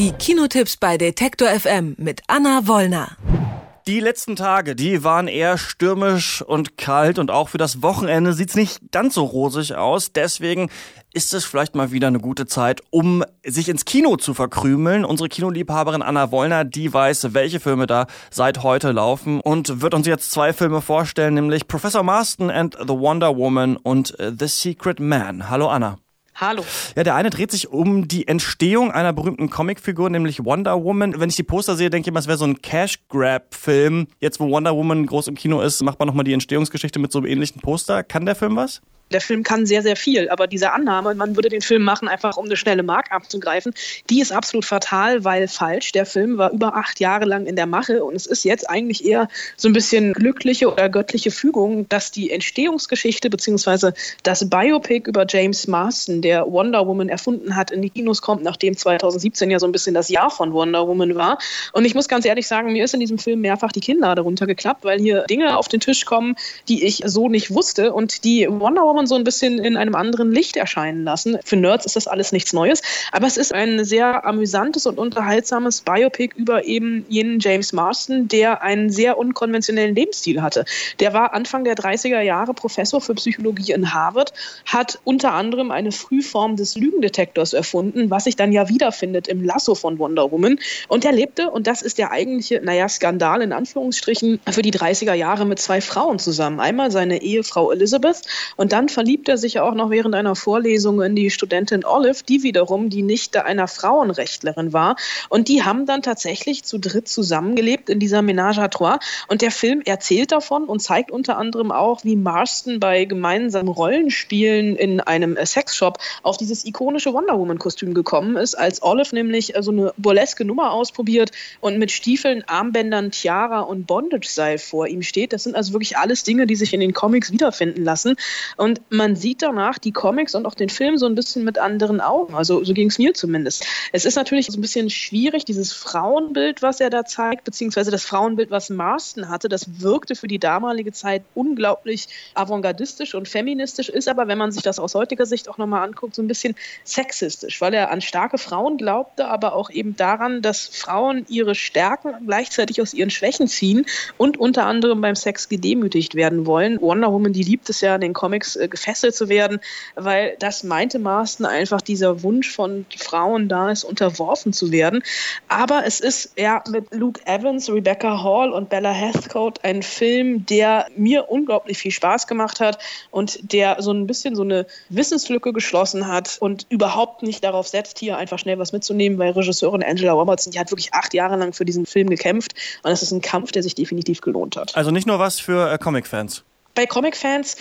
Die Kinotipps bei Detektor FM mit Anna Wollner. Die letzten Tage, die waren eher stürmisch und kalt und auch für das Wochenende sieht's nicht ganz so rosig aus. Deswegen ist es vielleicht mal wieder eine gute Zeit, um sich ins Kino zu verkrümeln. Unsere Kinoliebhaberin Anna Wollner, die weiß, welche Filme da seit heute laufen und wird uns jetzt zwei Filme vorstellen, nämlich Professor Marston and the Wonder Woman und The Secret Man. Hallo Anna. Hallo. Ja, der eine dreht sich um die Entstehung einer berühmten Comicfigur, nämlich Wonder Woman. Wenn ich die Poster sehe, denke ich immer, es wäre so ein Cash-Grab-Film. Jetzt, wo Wonder Woman groß im Kino ist, macht man nochmal die Entstehungsgeschichte mit so einem ähnlichen Poster. Kann der Film was? Der Film kann sehr, sehr viel. Aber diese Annahme, man würde den Film machen, einfach um eine schnelle Mark abzugreifen, die ist absolut fatal, weil falsch. Der Film war über acht Jahre lang in der Mache und es ist jetzt eigentlich eher so ein bisschen glückliche oder göttliche Fügung, dass die Entstehungsgeschichte bzw. das Biopic über James Marston, der Wonder Woman erfunden hat, in die Kinos kommt, nachdem 2017 ja so ein bisschen das Jahr von Wonder Woman war. Und ich muss ganz ehrlich sagen, mir ist in diesem Film mehrfach die Kinnlade runtergeklappt, weil hier Dinge auf den Tisch kommen, die ich so nicht wusste und die Wonder Woman man so ein bisschen in einem anderen Licht erscheinen lassen. Für Nerds ist das alles nichts Neues, aber es ist ein sehr amüsantes und unterhaltsames Biopic über eben jenen James Marston, der einen sehr unkonventionellen Lebensstil hatte. Der war Anfang der 30er Jahre Professor für Psychologie in Harvard, hat unter anderem eine Frühform des Lügendetektors erfunden, was sich dann ja wiederfindet im Lasso von Wonder Woman. Und er lebte, und das ist der eigentliche, naja, Skandal in Anführungsstrichen, für die 30er Jahre mit zwei Frauen zusammen. Einmal seine Ehefrau Elizabeth und dann verliebt er sich auch noch während einer Vorlesung in die Studentin Olive, die wiederum die Nichte einer Frauenrechtlerin war. Und die haben dann tatsächlich zu dritt zusammengelebt in dieser Ménage à Trois. Und der Film erzählt davon und zeigt unter anderem auch, wie Marston bei gemeinsamen Rollenspielen in einem Sexshop auf dieses ikonische Wonder Woman-Kostüm gekommen ist, als Olive nämlich so eine burleske Nummer ausprobiert und mit Stiefeln, Armbändern, Tiara und Bondage-Seil vor ihm steht. Das sind also wirklich alles Dinge, die sich in den Comics wiederfinden lassen. Und man sieht danach die Comics und auch den Film so ein bisschen mit anderen Augen. Also so ging es mir zumindest. Es ist natürlich so ein bisschen schwierig, dieses Frauenbild, was er da zeigt, beziehungsweise das Frauenbild, was Marston hatte, das wirkte für die damalige Zeit unglaublich avantgardistisch und feministisch, ist aber, wenn man sich das aus heutiger Sicht auch nochmal anguckt, so ein bisschen sexistisch, weil er an starke Frauen glaubte, aber auch eben daran, dass Frauen ihre Stärken gleichzeitig aus ihren Schwächen ziehen und unter anderem beim Sex gedemütigt werden wollen. Wonder Woman, die liebt es ja in den Comics, äh, gefesselt zu werden, weil das meinte Marston einfach dieser Wunsch von Frauen da ist, unterworfen zu werden. Aber es ist ja mit Luke Evans, Rebecca Hall und Bella Heathcote ein Film, der mir unglaublich viel Spaß gemacht hat und der so ein bisschen so eine Wissenslücke geschlossen hat und überhaupt nicht darauf setzt, hier einfach schnell was mitzunehmen, weil Regisseurin Angela Robertson, die hat wirklich acht Jahre lang für diesen Film gekämpft und das ist ein Kampf, der sich definitiv gelohnt hat. Also nicht nur was für äh, Comic-Fans. Bei Comic-Fans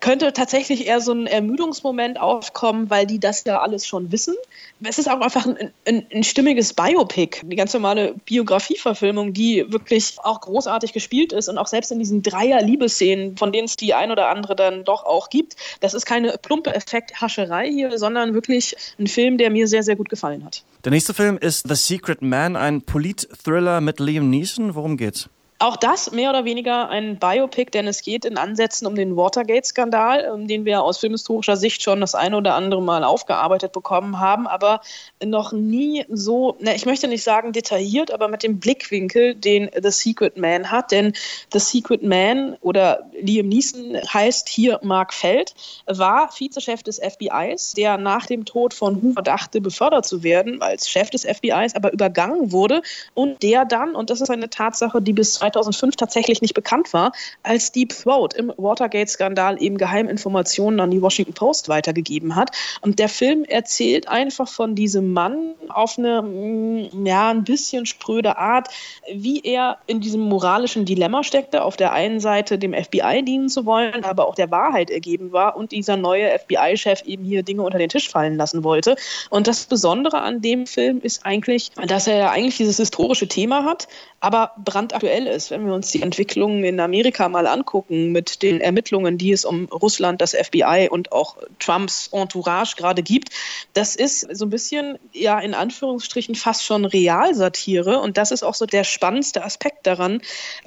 könnte tatsächlich eher so ein Ermüdungsmoment aufkommen, weil die das ja alles schon wissen. Es ist auch einfach ein, ein, ein stimmiges Biopic, die ganz normale Biografieverfilmung, die wirklich auch großartig gespielt ist und auch selbst in diesen Dreier-Liebesszenen, von denen es die ein oder andere dann doch auch gibt, das ist keine plumpe Effekthascherei hier, sondern wirklich ein Film, der mir sehr, sehr gut gefallen hat. Der nächste Film ist The Secret Man, ein Polit-Thriller mit Liam Neeson. Worum geht's? Auch das mehr oder weniger ein Biopic, denn es geht in Ansätzen um den Watergate-Skandal, um den wir aus filmhistorischer Sicht schon das eine oder andere Mal aufgearbeitet bekommen haben, aber noch nie so, na, ich möchte nicht sagen detailliert, aber mit dem Blickwinkel, den The Secret Man hat. Denn The Secret Man oder Liam Neeson heißt hier Mark Feld, war Vizechef des FBIs, der nach dem Tod von Hoover dachte, befördert zu werden als Chef des FBIs, aber übergangen wurde und der dann, und das ist eine Tatsache, die bis 2005 tatsächlich nicht bekannt war, als Deep Throat im Watergate-Skandal eben Geheiminformationen an die Washington Post weitergegeben hat. Und der Film erzählt einfach von diesem Mann auf eine, mm, ja, ein bisschen spröde Art, wie er in diesem moralischen Dilemma steckte, auf der einen Seite dem FBI dienen zu wollen, aber auch der Wahrheit ergeben war und dieser neue FBI-Chef eben hier Dinge unter den Tisch fallen lassen wollte. Und das Besondere an dem Film ist eigentlich, dass er ja eigentlich dieses historische Thema hat, aber brandaktuell ist, wenn wir uns die Entwicklungen in Amerika mal angucken mit den Ermittlungen, die es um Russland, das FBI und auch Trumps Entourage gerade gibt, das ist so ein bisschen, ja, in Anführungsstrichen fast schon Realsatire. Und das ist auch so der spannendste Aspekt daran,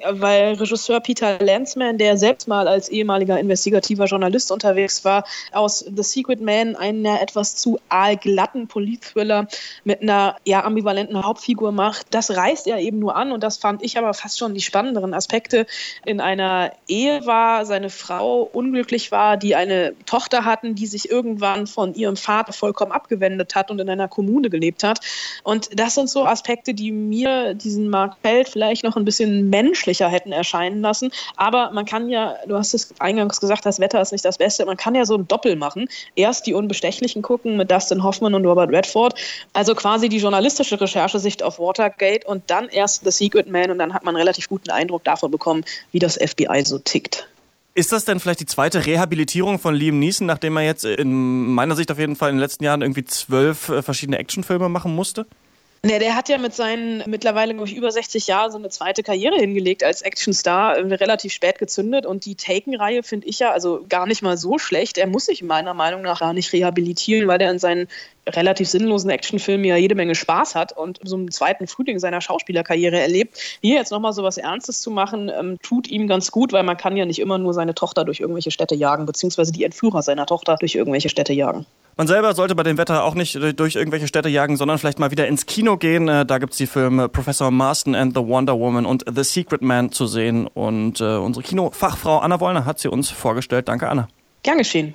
weil Regisseur Peter Lanzman, der selbst mal als ehemaliger investigativer Journalist unterwegs war, aus The Secret Man einen etwas zu aalglatten Politthriller mit einer ja ambivalenten Hauptfigur macht. Das reißt er eben nur an und das fand ich aber fast schon die spannenderen Aspekte. In einer Ehe war, seine Frau unglücklich war, die eine Tochter hatten, die sich irgendwann von ihrem Vater vollkommen abgewendet hat und in einer Kommune gelebt hat. Und das sind so Aspekte, die mir diesen Mark Feld vielleicht noch ein bisschen menschlicher hätten erscheinen lassen. Aber man kann ja, du hast es eingangs gesagt, das Wetter ist nicht das Beste. Man kann ja so ein Doppel machen. Erst die Unbestechlichen gucken mit Dustin Hoffman und Robert Redford. Also quasi die journalistische Recherchesicht auf Watergate und dann erst The Secret Man und dann hat man relativ guten Eindruck davon bekommen, wie das FBI so tickt. Ist das denn vielleicht die zweite Rehabilitierung von Liam Neeson, nachdem er jetzt in meiner Sicht auf jeden Fall in den letzten Jahren irgendwie zwölf äh, verschiedene Actionfilme machen musste? Ne, der hat ja mit seinen mittlerweile ich, über 60 Jahren so eine zweite Karriere hingelegt als Actionstar, äh, relativ spät gezündet. Und die Taken-Reihe finde ich ja also gar nicht mal so schlecht. Er muss sich meiner Meinung nach gar nicht rehabilitieren, weil er in seinen relativ sinnlosen Actionfilmen ja jede Menge Spaß hat und so einen zweiten Frühling seiner Schauspielerkarriere erlebt. Hier jetzt nochmal so was Ernstes zu machen, ähm, tut ihm ganz gut, weil man kann ja nicht immer nur seine Tochter durch irgendwelche Städte jagen, beziehungsweise die Entführer seiner Tochter durch irgendwelche Städte jagen. Man selber sollte bei dem Wetter auch nicht durch irgendwelche Städte jagen, sondern vielleicht mal wieder ins Kino gehen. Äh, da gibt's die Filme Professor Marston and the Wonder Woman und The Secret Man zu sehen. Und äh, unsere Kinofachfrau Anna Wollner hat sie uns vorgestellt. Danke, Anna. Gern geschehen.